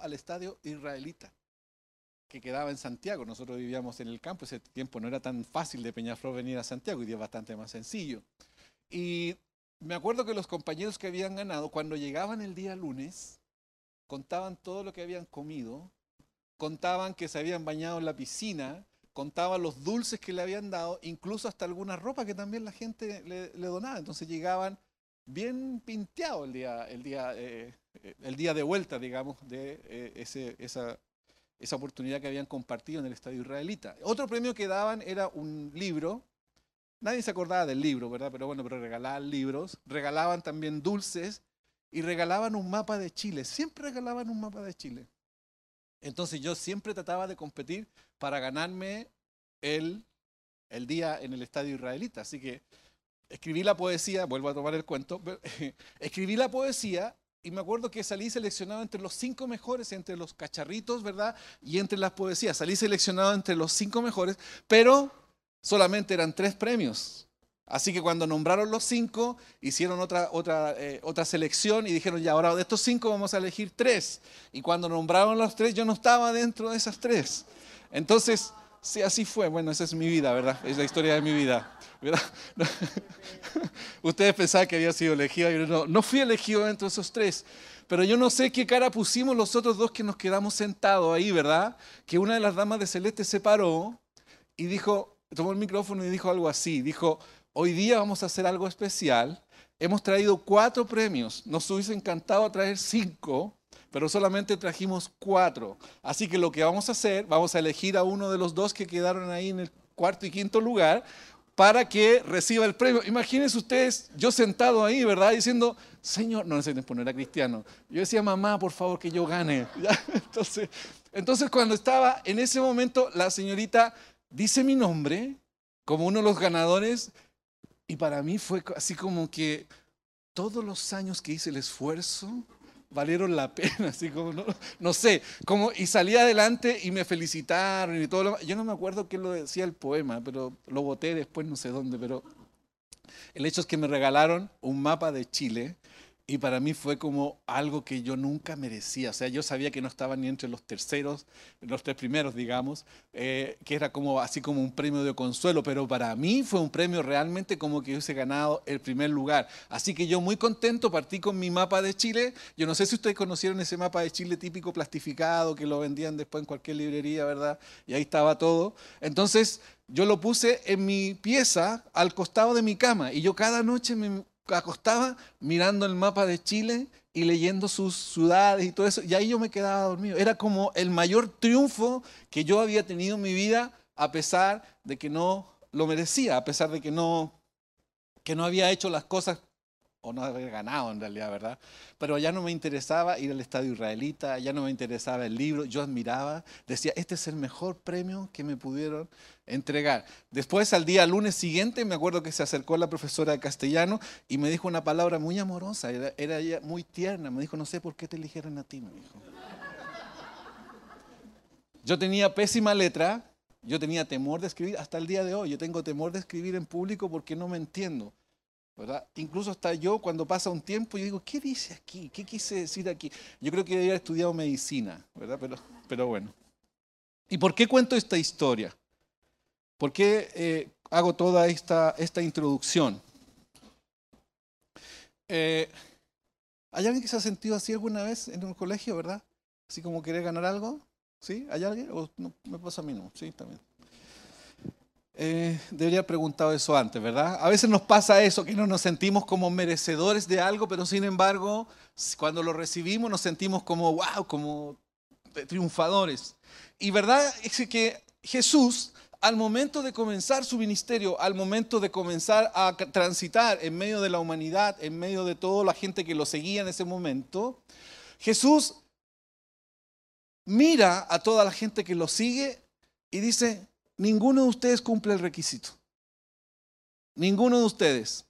al estadio israelita, que quedaba en Santiago. Nosotros vivíamos en el campo, ese tiempo no era tan fácil de Peñaflor venir a Santiago, y día es bastante más sencillo. Y me acuerdo que los compañeros que habían ganado, cuando llegaban el día lunes, contaban todo lo que habían comido, contaban que se habían bañado en la piscina, contaban los dulces que le habían dado, incluso hasta alguna ropa que también la gente le, donaba. Entonces llegaban bien pinteados el día, el día, eh, el día de vuelta, digamos, de eh, ese, esa, esa oportunidad que habían compartido en el estadio israelita. Otro premio que daban era un libro. Nadie se acordaba del libro, ¿verdad? Pero bueno, pero regalaban libros, regalaban también dulces y regalaban un mapa de Chile. Siempre regalaban un mapa de Chile. Entonces yo siempre trataba de competir para ganarme el, el día en el estadio israelita. Así que escribí la poesía, vuelvo a tomar el cuento, escribí la poesía y me acuerdo que salí seleccionado entre los cinco mejores, entre los cacharritos, ¿verdad? Y entre las poesías. Salí seleccionado entre los cinco mejores, pero solamente eran tres premios. Así que cuando nombraron los cinco, hicieron otra, otra, eh, otra selección y dijeron, ya, ahora de estos cinco vamos a elegir tres. Y cuando nombraron los tres, yo no estaba dentro de esas tres. Entonces, sí, así fue. Bueno, esa es mi vida, ¿verdad? Es la historia de mi vida. Ustedes pensaban que había sido elegido, no, no fui elegido dentro de esos tres. Pero yo no sé qué cara pusimos los otros dos que nos quedamos sentados ahí, ¿verdad? Que una de las damas de Celeste se paró y dijo, tomó el micrófono y dijo algo así. Dijo, Hoy día vamos a hacer algo especial. Hemos traído cuatro premios. Nos hubiese encantado traer cinco, pero solamente trajimos cuatro. Así que lo que vamos a hacer, vamos a elegir a uno de los dos que quedaron ahí en el cuarto y quinto lugar para que reciba el premio. Imagínense ustedes, yo sentado ahí, ¿verdad? Diciendo, Señor, no necesito poner a cristiano. Yo decía, mamá, por favor, que yo gane. Entonces, entonces, cuando estaba en ese momento, la señorita dice mi nombre como uno de los ganadores y para mí fue así como que todos los años que hice el esfuerzo valieron la pena, así como, no, sé, como, y salí adelante y me felicitaron y todo lo Yo no me acuerdo qué lo decía el poema, pero lo voté después no sé dónde, pero el hecho es que me regalaron un mapa de Chile y para mí fue como algo que yo nunca merecía. O sea, yo sabía que no estaba ni entre los terceros, los tres primeros, digamos, eh, que era como así como un premio de consuelo, pero para mí fue un premio realmente como que hubiese ganado el primer lugar. Así que yo muy contento partí con mi mapa de Chile. Yo no sé si ustedes conocieron ese mapa de Chile típico plastificado que lo vendían después en cualquier librería, ¿verdad? Y ahí estaba todo. Entonces, yo lo puse en mi pieza al costado de mi cama y yo cada noche me acostaba mirando el mapa de Chile y leyendo sus ciudades y todo eso, y ahí yo me quedaba dormido. Era como el mayor triunfo que yo había tenido en mi vida, a pesar de que no lo merecía, a pesar de que no, que no había hecho las cosas o no haber ganado en realidad, ¿verdad? Pero ya no me interesaba ir al estadio israelita, ya no me interesaba el libro, yo admiraba, decía, este es el mejor premio que me pudieron entregar. Después, al día lunes siguiente, me acuerdo que se acercó la profesora de castellano y me dijo una palabra muy amorosa, era, ella muy tierna, me dijo, no sé por qué te eligieron a ti, me dijo. Yo tenía pésima letra, yo tenía temor de escribir, hasta el día de hoy, yo tengo temor de escribir en público porque no me entiendo. Incluso hasta yo cuando pasa un tiempo, yo digo, ¿qué dice aquí? ¿Qué quise decir aquí? Yo creo que debería haber estudiado medicina, ¿verdad? Pero, pero bueno. ¿Y por qué cuento esta historia? ¿Por qué eh, hago toda esta, esta introducción? Eh, ¿Hay alguien que se ha sentido así alguna vez en un colegio, verdad? Así como querer ganar algo. ¿Sí? ¿Hay alguien? ¿O me pasa a mí no? Sí, también. Eh, debería haber preguntado eso antes, ¿verdad? A veces nos pasa eso, que no nos sentimos como merecedores de algo, pero sin embargo, cuando lo recibimos nos sentimos como, wow, como triunfadores. Y verdad es que Jesús, al momento de comenzar su ministerio, al momento de comenzar a transitar en medio de la humanidad, en medio de toda la gente que lo seguía en ese momento, Jesús mira a toda la gente que lo sigue y dice, Ninguno de ustedes cumple el requisito. Ninguno de ustedes.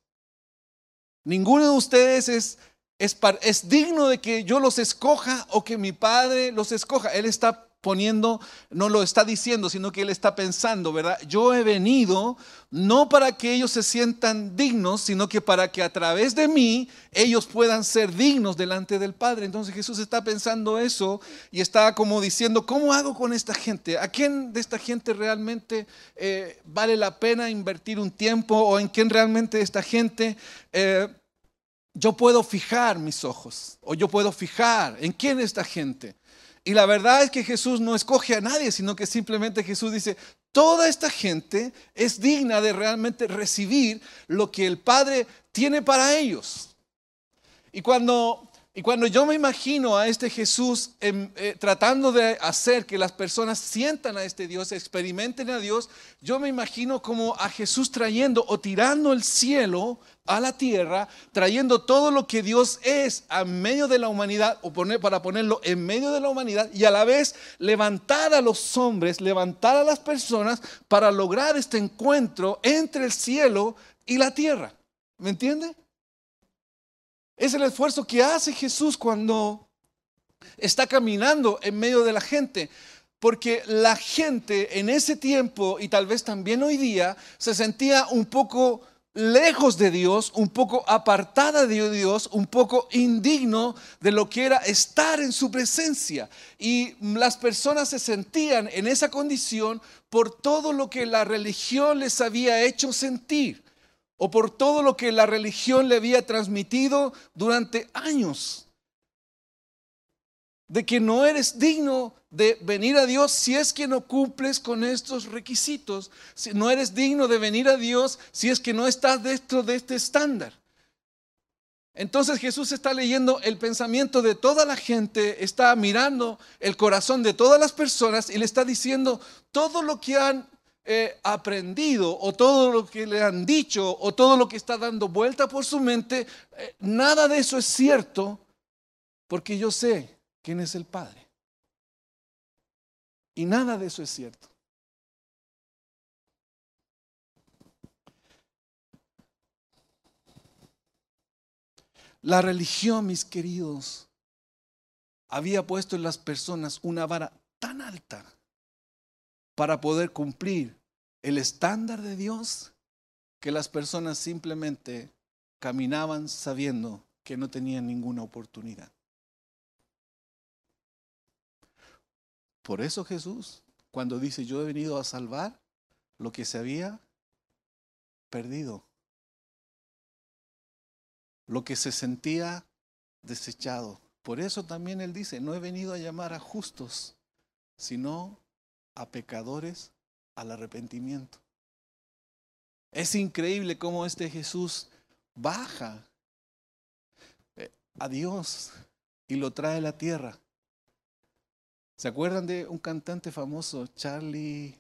Ninguno de ustedes es, es, digno de que yo los escoja o que mi padre los escoja. Él está poniendo, no lo está diciendo, sino que Él está pensando, ¿verdad? Yo he venido no para que ellos se sientan dignos, sino que para que a través de mí ellos puedan ser dignos delante del Padre. Entonces Jesús está pensando eso y está como diciendo, ¿cómo hago con esta gente? ¿A quién de esta gente realmente eh, vale la pena invertir un tiempo o en quién realmente esta gente... Eh, yo puedo fijar mis ojos o yo puedo fijar en quién es esta gente. Y la verdad es que Jesús no escoge a nadie, sino que simplemente Jesús dice, toda esta gente es digna de realmente recibir lo que el Padre tiene para ellos. Y cuando, y cuando yo me imagino a este Jesús em, eh, tratando de hacer que las personas sientan a este Dios, experimenten a Dios, yo me imagino como a Jesús trayendo o tirando el cielo a la tierra, trayendo todo lo que Dios es a medio de la humanidad, o para ponerlo en medio de la humanidad, y a la vez levantar a los hombres, levantar a las personas para lograr este encuentro entre el cielo y la tierra. ¿Me entiende? Es el esfuerzo que hace Jesús cuando está caminando en medio de la gente. Porque la gente en ese tiempo y tal vez también hoy día se sentía un poco lejos de Dios, un poco apartada de Dios, un poco indigno de lo que era estar en su presencia. Y las personas se sentían en esa condición por todo lo que la religión les había hecho sentir o por todo lo que la religión le había transmitido durante años. De que no eres digno de venir a Dios si es que no cumples con estos requisitos. Si no eres digno de venir a Dios si es que no estás dentro de este estándar. Entonces Jesús está leyendo el pensamiento de toda la gente, está mirando el corazón de todas las personas y le está diciendo todo lo que han aprendido o todo lo que le han dicho o todo lo que está dando vuelta por su mente, eh, nada de eso es cierto porque yo sé quién es el Padre. Y nada de eso es cierto. La religión, mis queridos, había puesto en las personas una vara tan alta para poder cumplir el estándar de Dios que las personas simplemente caminaban sabiendo que no tenían ninguna oportunidad. Por eso Jesús, cuando dice, yo he venido a salvar lo que se había perdido, lo que se sentía desechado. Por eso también Él dice, no he venido a llamar a justos, sino a pecadores al arrepentimiento. Es increíble cómo este Jesús baja eh, a Dios y lo trae a la tierra ¿Se acuerdan de un cantante famoso, Charlie?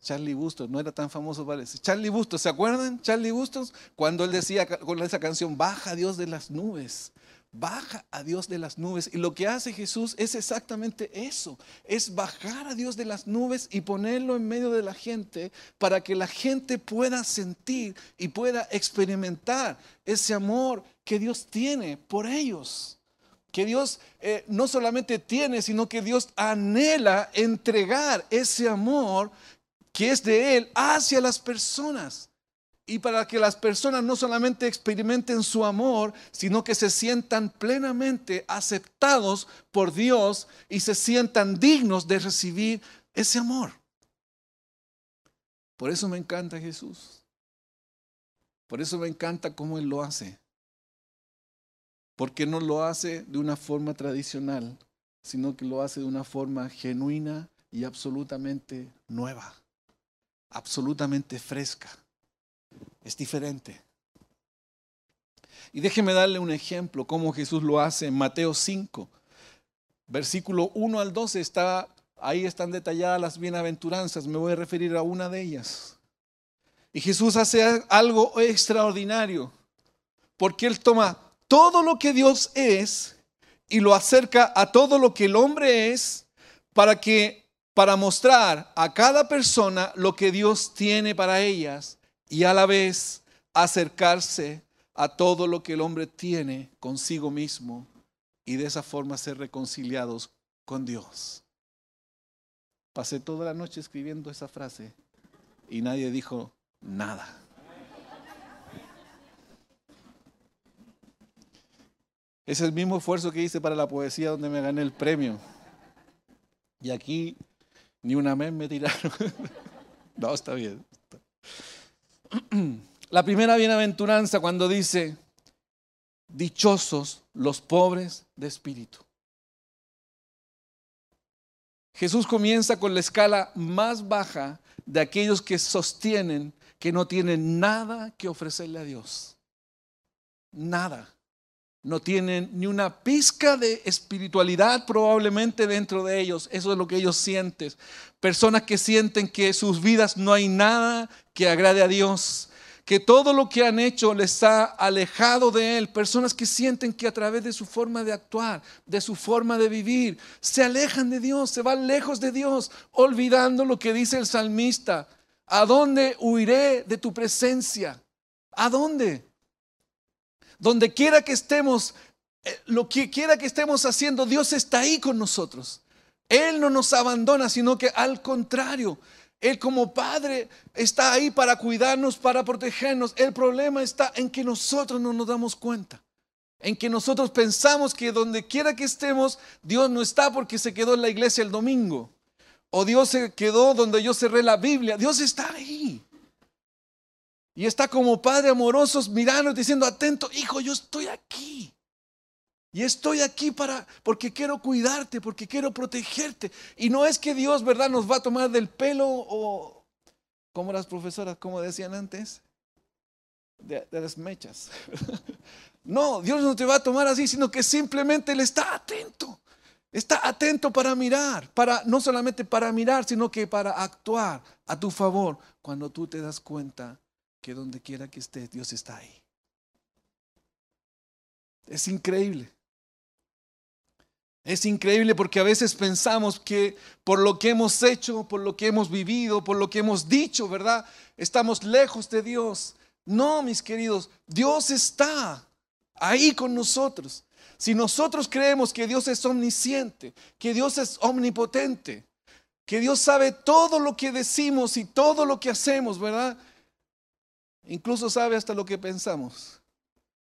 Charlie Bustos, no era tan famoso, parece. Charlie Bustos, ¿se acuerdan? Charlie Bustos, cuando él decía con esa canción, baja Dios de las nubes, baja a Dios de las nubes. Y lo que hace Jesús es exactamente eso, es bajar a Dios de las nubes y ponerlo en medio de la gente para que la gente pueda sentir y pueda experimentar ese amor que Dios tiene por ellos que Dios eh, no solamente tiene, sino que Dios anhela entregar ese amor que es de Él hacia las personas. Y para que las personas no solamente experimenten su amor, sino que se sientan plenamente aceptados por Dios y se sientan dignos de recibir ese amor. Por eso me encanta Jesús. Por eso me encanta cómo Él lo hace porque no lo hace de una forma tradicional, sino que lo hace de una forma genuina y absolutamente nueva, absolutamente fresca. Es diferente. Y déjeme darle un ejemplo, cómo Jesús lo hace en Mateo 5, versículo 1 al 12, está, ahí están detalladas las bienaventuranzas, me voy a referir a una de ellas. Y Jesús hace algo extraordinario, porque Él toma todo lo que Dios es y lo acerca a todo lo que el hombre es para que para mostrar a cada persona lo que Dios tiene para ellas y a la vez acercarse a todo lo que el hombre tiene consigo mismo y de esa forma ser reconciliados con Dios. Pasé toda la noche escribiendo esa frase y nadie dijo nada. Es el mismo esfuerzo que hice para la poesía donde me gané el premio. Y aquí ni una vez me tiraron. no, está bien. La primera bienaventuranza cuando dice, dichosos los pobres de espíritu. Jesús comienza con la escala más baja de aquellos que sostienen que no tienen nada que ofrecerle a Dios. Nada no tienen ni una pizca de espiritualidad probablemente dentro de ellos. Eso es lo que ellos sienten. Personas que sienten que sus vidas no hay nada que agrade a Dios, que todo lo que han hecho les ha alejado de Él. Personas que sienten que a través de su forma de actuar, de su forma de vivir, se alejan de Dios, se van lejos de Dios, olvidando lo que dice el salmista. ¿A dónde huiré de tu presencia? ¿A dónde? Donde quiera que estemos, eh, lo que quiera que estemos haciendo, Dios está ahí con nosotros. Él no nos abandona, sino que al contrario, Él como Padre está ahí para cuidarnos, para protegernos. El problema está en que nosotros no nos damos cuenta. En que nosotros pensamos que donde quiera que estemos, Dios no está porque se quedó en la iglesia el domingo. O Dios se quedó donde yo cerré la Biblia. Dios está ahí. Y está como padre amoroso mirando diciendo, atento, hijo, yo estoy aquí. Y estoy aquí para, porque quiero cuidarte, porque quiero protegerte. Y no es que Dios, ¿verdad?, nos va a tomar del pelo o, como las profesoras, como decían antes, de, de las mechas. no, Dios no te va a tomar así, sino que simplemente Él está atento. Está atento para mirar, para no solamente para mirar, sino que para actuar a tu favor cuando tú te das cuenta que donde quiera que estés, Dios está ahí. Es increíble. Es increíble porque a veces pensamos que por lo que hemos hecho, por lo que hemos vivido, por lo que hemos dicho, ¿verdad? Estamos lejos de Dios. No, mis queridos, Dios está ahí con nosotros. Si nosotros creemos que Dios es omnisciente, que Dios es omnipotente, que Dios sabe todo lo que decimos y todo lo que hacemos, ¿verdad? Incluso sabe hasta lo que pensamos.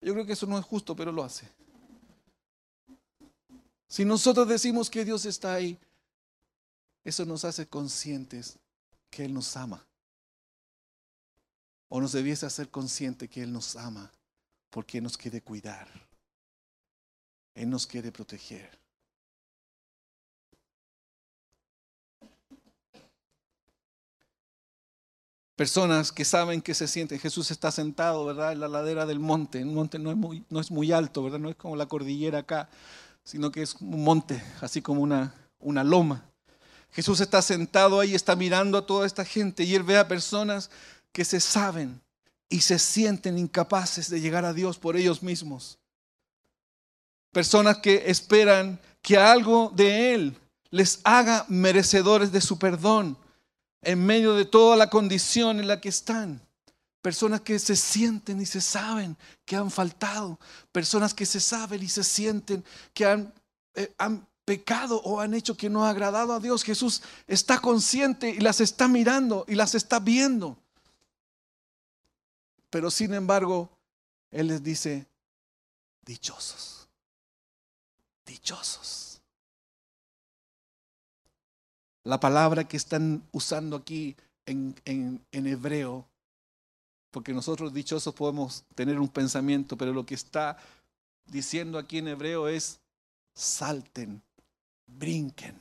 Yo creo que eso no es justo, pero lo hace. Si nosotros decimos que Dios está ahí, eso nos hace conscientes que Él nos ama. O nos debiese hacer consciente que Él nos ama porque nos quiere cuidar. Él nos quiere proteger. Personas que saben que se sienten. Jesús está sentado, ¿verdad? En la ladera del monte. El monte no es muy, alto, ¿verdad? No es como la cordillera acá, sino que es un monte, así como una, una loma. Jesús está sentado ahí, está mirando a toda esta gente y él ve a personas que se saben y se sienten incapaces de llegar a Dios por ellos mismos. Personas que esperan que algo de Él les haga merecedores de su perdón en medio de toda la condición en la que están. Personas que se sienten y se saben que han faltado. Personas que se saben y se sienten que han, eh, han pecado o han hecho que no ha agradado a Dios. Jesús está consciente y las está mirando y las está viendo. Pero sin embargo, Él les dice, dichosos, dichosos. La palabra que están usando aquí en, hebreo, porque nosotros dichosos podemos tener un pensamiento, pero lo que está diciendo aquí en hebreo es salten, brinquen,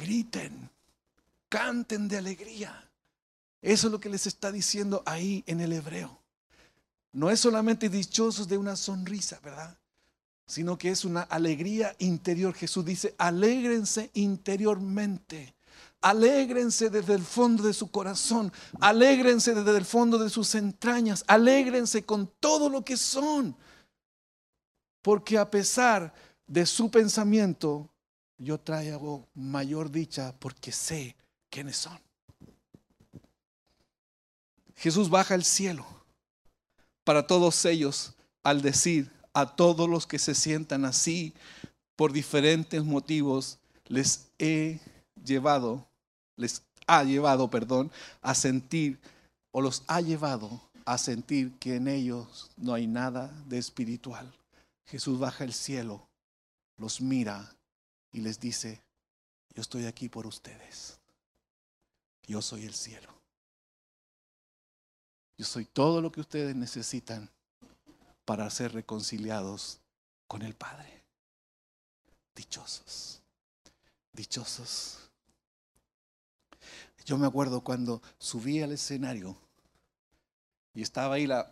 griten, canten de alegría. Eso es lo que les está diciendo ahí en el hebreo. No es solamente dichosos de una sonrisa, ¿verdad? Sino que es una alegría interior. Jesús dice, alégrense interiormente. Alégrense desde el fondo de su corazón, alégrense desde el fondo de sus entrañas, alégrense con todo lo que son. Porque a pesar de su pensamiento, yo traigo mayor dicha porque sé quiénes son. Jesús baja al cielo para todos ellos al decir a todos los que se sientan así por diferentes motivos, les he llevado les ha llevado, perdón, a sentir o los ha llevado a sentir que en ellos no hay nada de espiritual. Jesús baja el cielo, los mira y les dice, yo estoy aquí por ustedes. Yo soy el cielo. Yo soy todo lo que ustedes necesitan para ser reconciliados con el Padre. Dichosos, dichosos. Yo me acuerdo cuando subí al escenario y estaba ahí la,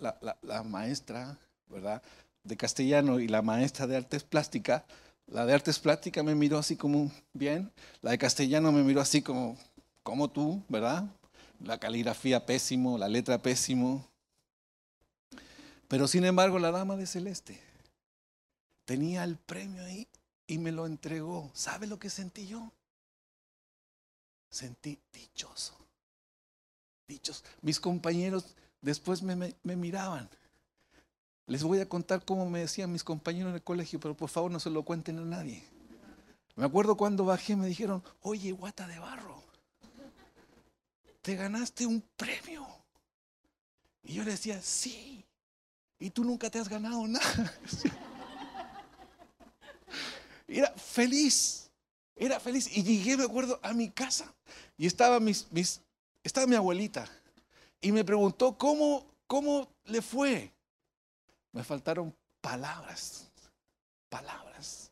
maestra, ¿verdad? De castellano y la maestra de artes plásticas. La de artes plásticas me miró así como, bien. La de castellano me miró así como, como tú, ¿verdad? La caligrafía pésimo, la letra pésimo. Pero sin embargo, la dama de celeste tenía el premio ahí y me lo entregó. ¿Sabe lo que sentí yo? Sentí dichoso. Dichos. Mis compañeros después me, miraban. Les voy a contar cómo me decían mis compañeros en el colegio, pero por favor no se lo cuenten a nadie. Me acuerdo cuando bajé, me dijeron, oye, guata de barro, te ganaste un premio. Y yo le decía, sí, y tú nunca te has ganado nada. Era feliz, era feliz. Y llegué, me acuerdo, a mi casa y estaba, mis, mis, estaba mi abuelita y me preguntó cómo, cómo le fue. Me faltaron palabras, palabras,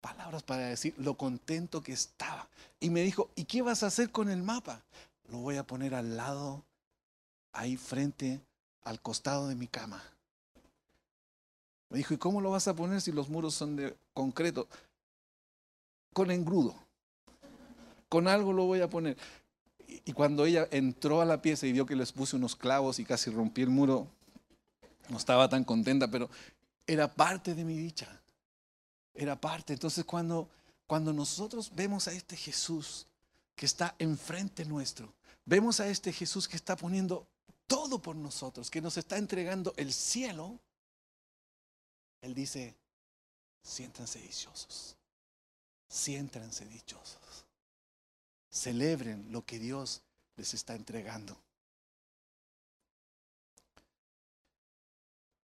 palabras para decir lo contento que estaba. Y me dijo, ¿y qué vas a hacer con el mapa? Lo voy a poner al lado, ahí frente, al costado de mi cama. Me dijo, ¿y cómo lo vas a poner si los muros son de concreto? Con engrudo. Con algo lo voy a poner. Y cuando ella entró a la pieza y vio que les puse unos clavos y casi rompí el muro, no estaba tan contenta, pero era parte de mi dicha. Era parte. Entonces cuando, cuando nosotros vemos a este Jesús que está enfrente nuestro, vemos a este Jesús que está poniendo todo por nosotros, que nos está entregando el cielo, Él dice, siéntanse dichosos, siéntanse dichosos celebren lo que Dios les está entregando.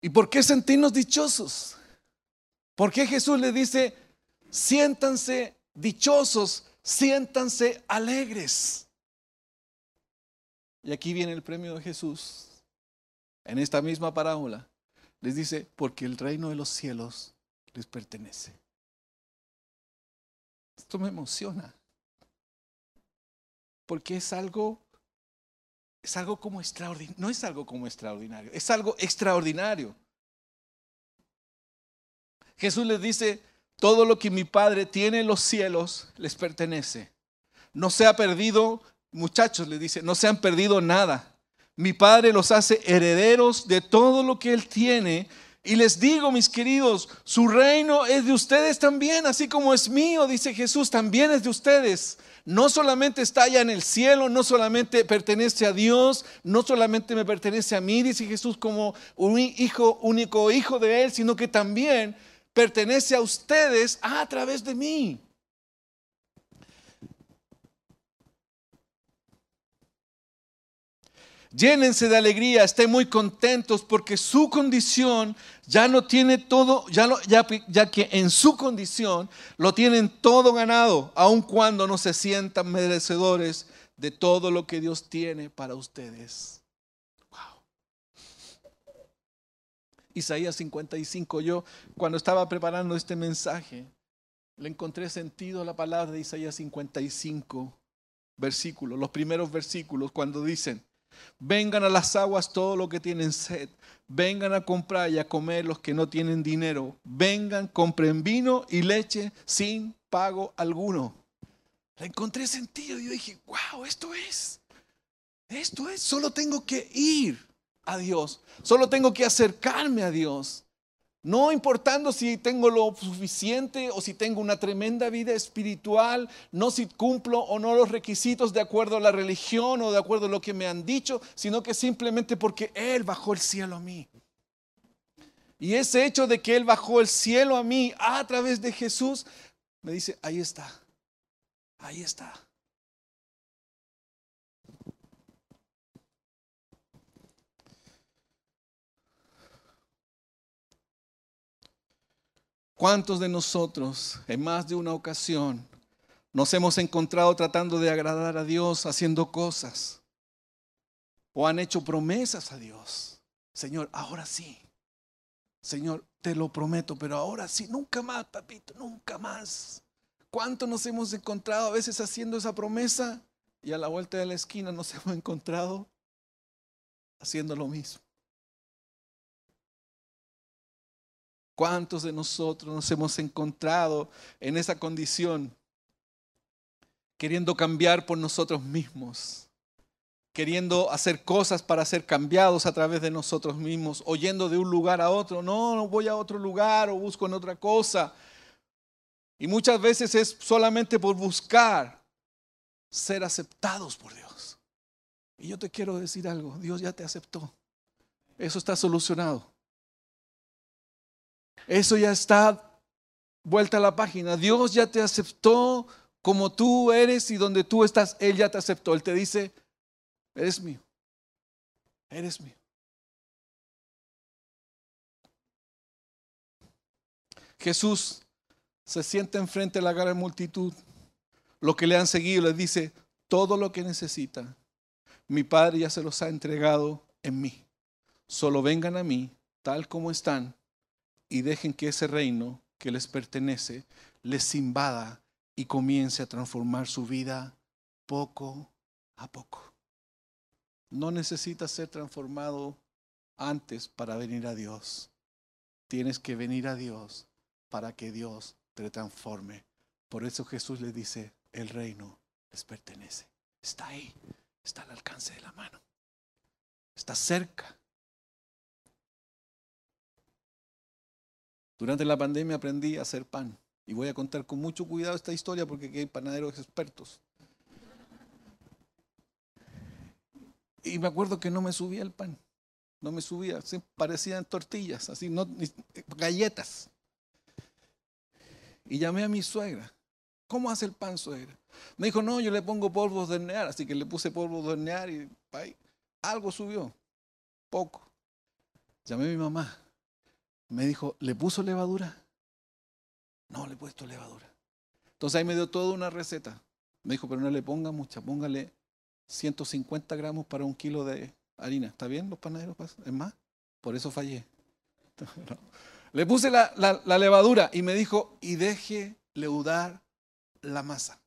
¿Y por qué sentirnos dichosos? ¿Por qué Jesús le dice, siéntanse dichosos, siéntanse alegres? Y aquí viene el premio de Jesús. En esta misma parábola les dice, porque el reino de los cielos les pertenece. Esto me emociona porque es algo, es algo como extraordinario, no es algo como extraordinario, es algo extraordinario. Jesús les dice, todo lo que mi Padre tiene en los cielos les pertenece. No se ha perdido, muchachos, le dice, no se han perdido nada. Mi Padre los hace herederos de todo lo que Él tiene. Y les digo, mis queridos, su reino es de ustedes también, así como es mío, dice Jesús, también es de ustedes no solamente está allá en el cielo, no solamente pertenece a Dios, no solamente me pertenece a mí, dice Jesús, como un hijo, único hijo de Él, sino que también pertenece a ustedes a través de mí. Llénense de alegría, estén muy contentos porque su condición ya no tiene todo, ya, ya, ya, que en su condición lo tienen todo ganado, aun cuando no se sientan merecedores de todo lo que Dios tiene para ustedes. Wow. Isaías 55, yo cuando estaba preparando este mensaje, le encontré sentido a la palabra de Isaías 55, versículos, los primeros versículos, cuando dicen, Vengan a las aguas todos los que tienen sed. Vengan a comprar y a comer los que no tienen dinero. Vengan, compren vino y leche sin pago alguno. Le encontré sentido y yo dije, wow, esto es. Esto es. Solo tengo que ir a Dios. Solo tengo que acercarme a Dios. No importando si tengo lo suficiente o si tengo una tremenda vida espiritual, no si cumplo o no los requisitos de acuerdo a la religión o de acuerdo a lo que me han dicho, sino que simplemente porque Él bajó el cielo a mí. Y ese hecho de que Él bajó el cielo a mí a través de Jesús, me dice, ahí está, Ahí está. ¿Cuántos de nosotros en más de una ocasión nos hemos encontrado tratando de agradar a Dios haciendo cosas? ¿O han hecho promesas a Dios? Señor, ahora sí. Señor, te lo prometo, pero ahora sí, nunca más, papito, nunca más. ¿Cuánto nos hemos encontrado a veces haciendo esa promesa y a la vuelta de la esquina nos hemos encontrado haciendo lo mismo? ¿Cuántos de nosotros nos hemos encontrado en esa condición queriendo cambiar por nosotros mismos? Queriendo hacer cosas para ser cambiados a través de nosotros mismos, oyendo de un lugar a otro, no, no voy a otro lugar o busco en otra cosa. Y muchas veces es solamente por buscar ser aceptados por Dios. Y yo te quiero decir algo, Dios ya te aceptó. Eso está solucionado. Eso ya está vuelta a la página. Dios ya te aceptó como tú eres y donde tú estás, Él ya te aceptó. Él te dice, eres mío, eres mío. Jesús se sienta enfrente de la gran multitud, lo que le han seguido, les dice, todo lo que necesita, mi Padre ya se los ha entregado en mí. Solo vengan a mí, tal como están, y dejen que ese reino que les pertenece les invada y comience a transformar su vida poco a poco. No necesitas ser transformado antes para venir a Dios. Tienes que venir a Dios para que Dios te transforme. Por eso Jesús le dice, el reino les pertenece. Está ahí, está al alcance de la mano. Está cerca. Durante la pandemia aprendí a hacer pan y voy a contar con mucho cuidado esta historia porque aquí hay panaderos expertos. Y me acuerdo que no me subía el pan, no me subía, parecían tortillas, así, no, galletas. Y llamé a mi suegra. ¿Cómo hace el pan, suegra? Me dijo, no, yo le pongo polvos de hornear, así que le puse polvos de hornear y algo subió, poco. Llamé a mi mamá. Me dijo, ¿le puso levadura? No, le he puesto levadura. Entonces ahí me dio toda una receta. Me dijo, pero no le ponga mucha, póngale 150 gramos para un kilo de harina. ¿Está bien los panaderos? ¿Es más? Por eso fallé. Le puse la, la, levadura y me dijo, y deje leudar la masa.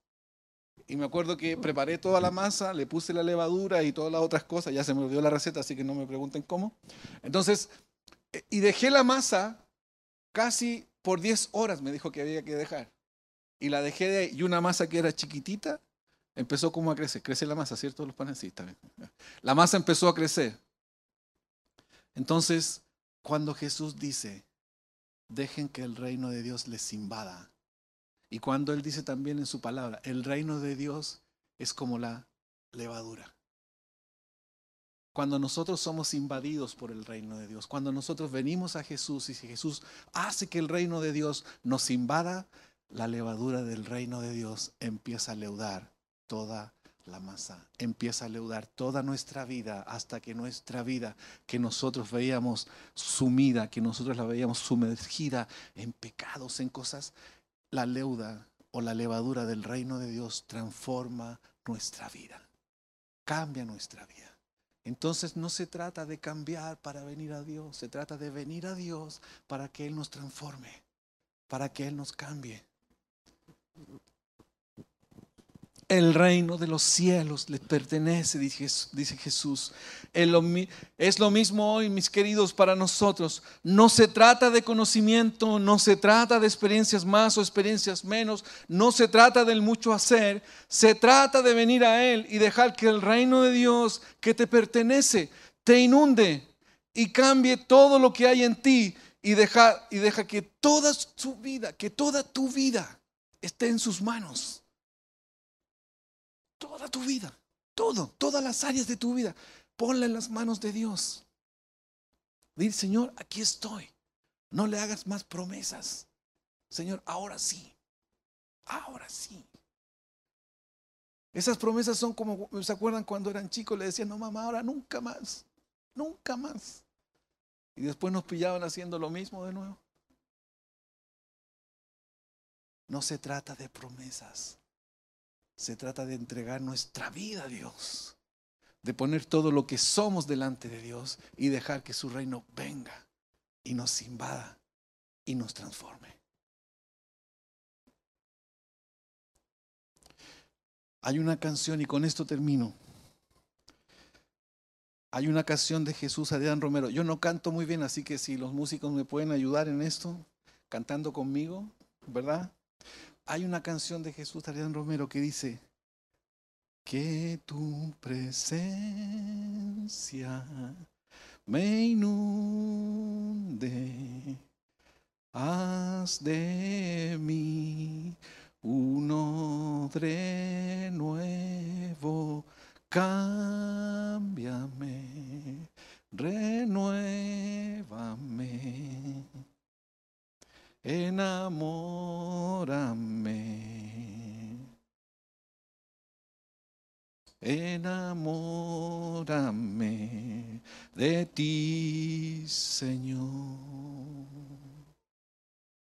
Y me acuerdo que preparé toda la masa, le puse la levadura y todas las otras cosas. Ya se me olvidó la receta, así que no me pregunten cómo. Entonces, y dejé la masa casi por 10 horas, me dijo que había que dejar. Y la dejé de. Y una masa que era chiquitita empezó como a crecer. Crece la masa, ¿cierto? Los está La masa empezó a crecer. Entonces, cuando Jesús dice, dejen que el reino de Dios les invada. Y cuando Él dice también en su palabra, el reino de Dios es como la levadura cuando nosotros somos invadidos por el reino de Dios, cuando nosotros venimos a Jesús y si Jesús hace que el reino de Dios nos invada, la levadura del reino de Dios empieza a leudar toda la masa, empieza a leudar toda nuestra vida hasta que nuestra vida que nosotros veíamos sumida, que nosotros la veíamos sumergida en pecados, en cosas, la leuda o la levadura del reino de Dios transforma nuestra vida, cambia nuestra vida. Entonces no se trata de cambiar para venir a Dios, se trata de venir a Dios para que Él nos transforme, para que Él nos cambie. El reino de los cielos le pertenece, dice Jesús. Es lo mismo hoy, mis queridos, para nosotros. No se trata de conocimiento, no se trata de experiencias más o experiencias menos, no se trata del mucho hacer, se trata de venir a Él y dejar que el reino de Dios que te pertenece te inunde y cambie todo lo que hay en ti y deja, y deja que toda tu vida, que toda tu vida esté en sus manos toda tu vida, todo, todas las áreas de tu vida, ponla en las manos de Dios. Dile, Señor, aquí estoy. No le hagas más promesas. Señor, ahora sí. Ahora sí. Esas promesas son como, ¿se acuerdan cuando eran chicos? Le decían, no mamá, ahora nunca más, nunca más. Y después nos pillaban haciendo lo mismo de nuevo. No se trata de promesas, se trata de entregar nuestra vida a Dios, de poner todo lo que somos delante de Dios y dejar que su reino venga y nos invada y nos transforme. Hay una canción, y con esto termino. Hay una canción de Jesús Adrián Romero. Yo no canto muy bien, así que si los músicos me pueden ayudar en esto, cantando conmigo, ¿verdad? Hay una canción de Jesús Adrián Romero que dice, que tu presencia me inunde, haz de mí un odre nuevo, cámbiame, renuévame, enamórame, enamórame de ti, Señor.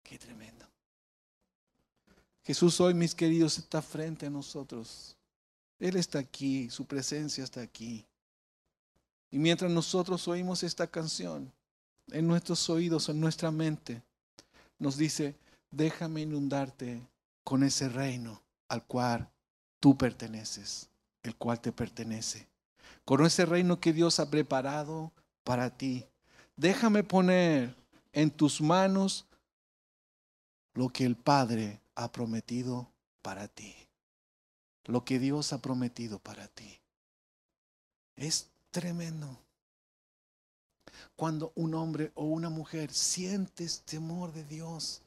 Qué tremendo. Jesús hoy, mis queridos, está frente a nosotros. Él está aquí, su presencia está aquí. Y mientras nosotros oímos esta canción, en nuestros oídos, en nuestra mente, nos dice, déjame inundarte con ese reino al cual tú perteneces, el cual te pertenece, con ese reino que Dios ha preparado para ti. Déjame poner en tus manos lo que el Padre ha prometido para ti. Lo que Dios ha prometido para ti. Es tremendo. Cuando un hombre o una mujer siente este temor de Dios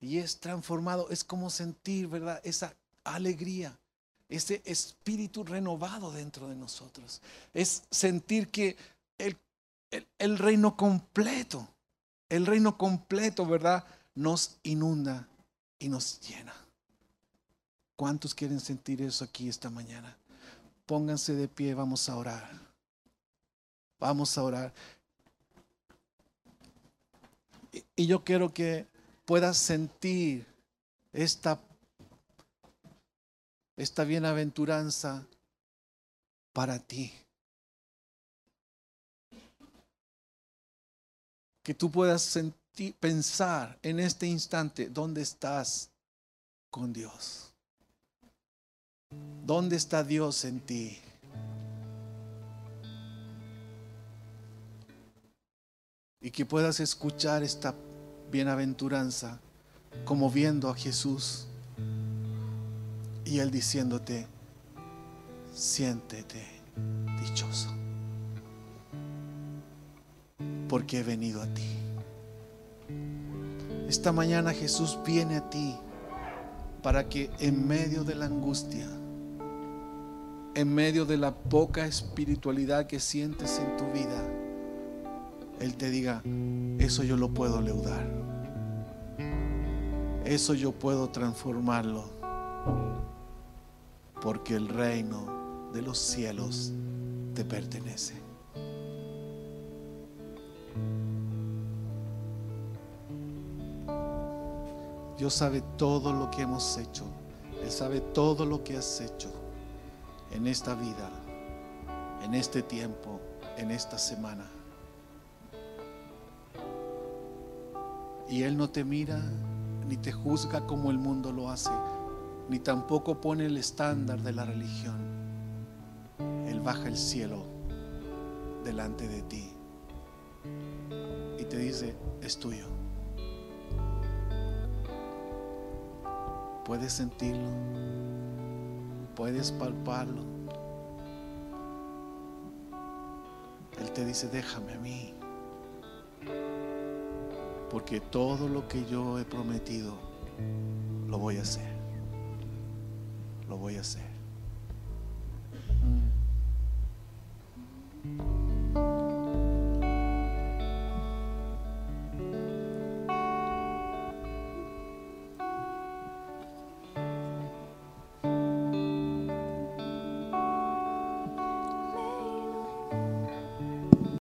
y es transformado, es como sentir, ¿verdad? Esa alegría, ese espíritu renovado dentro de nosotros. Es sentir que el, el, el reino completo, el reino completo, ¿verdad? Nos inunda y nos llena. ¿Cuántos quieren sentir eso aquí esta mañana? Pónganse de pie, vamos a orar. Vamos a orar. Y yo quiero que puedas sentir esta, esta bienaventuranza para ti. Que tú puedas sentir pensar en este instante dónde estás con Dios. ¿Dónde está Dios en ti? Y que puedas escuchar esta bienaventuranza como viendo a Jesús y Él diciéndote, siéntete dichoso, porque he venido a ti. Esta mañana Jesús viene a ti para que en medio de la angustia, en medio de la poca espiritualidad que sientes en tu vida, Él te diga, eso yo lo puedo leudar. Eso yo puedo transformarlo. Porque el reino de los cielos te pertenece. Dios sabe todo lo que hemos hecho. Él sabe todo lo que has hecho en esta vida, en este tiempo, en esta semana. Y Él no te mira ni te juzga como el mundo lo hace, ni tampoco pone el estándar de la religión. Él baja el cielo delante de ti y te dice, es tuyo. Puedes sentirlo, puedes palparlo. Él te dice, déjame a mí, porque todo lo que yo he prometido, lo voy a hacer, lo voy a hacer.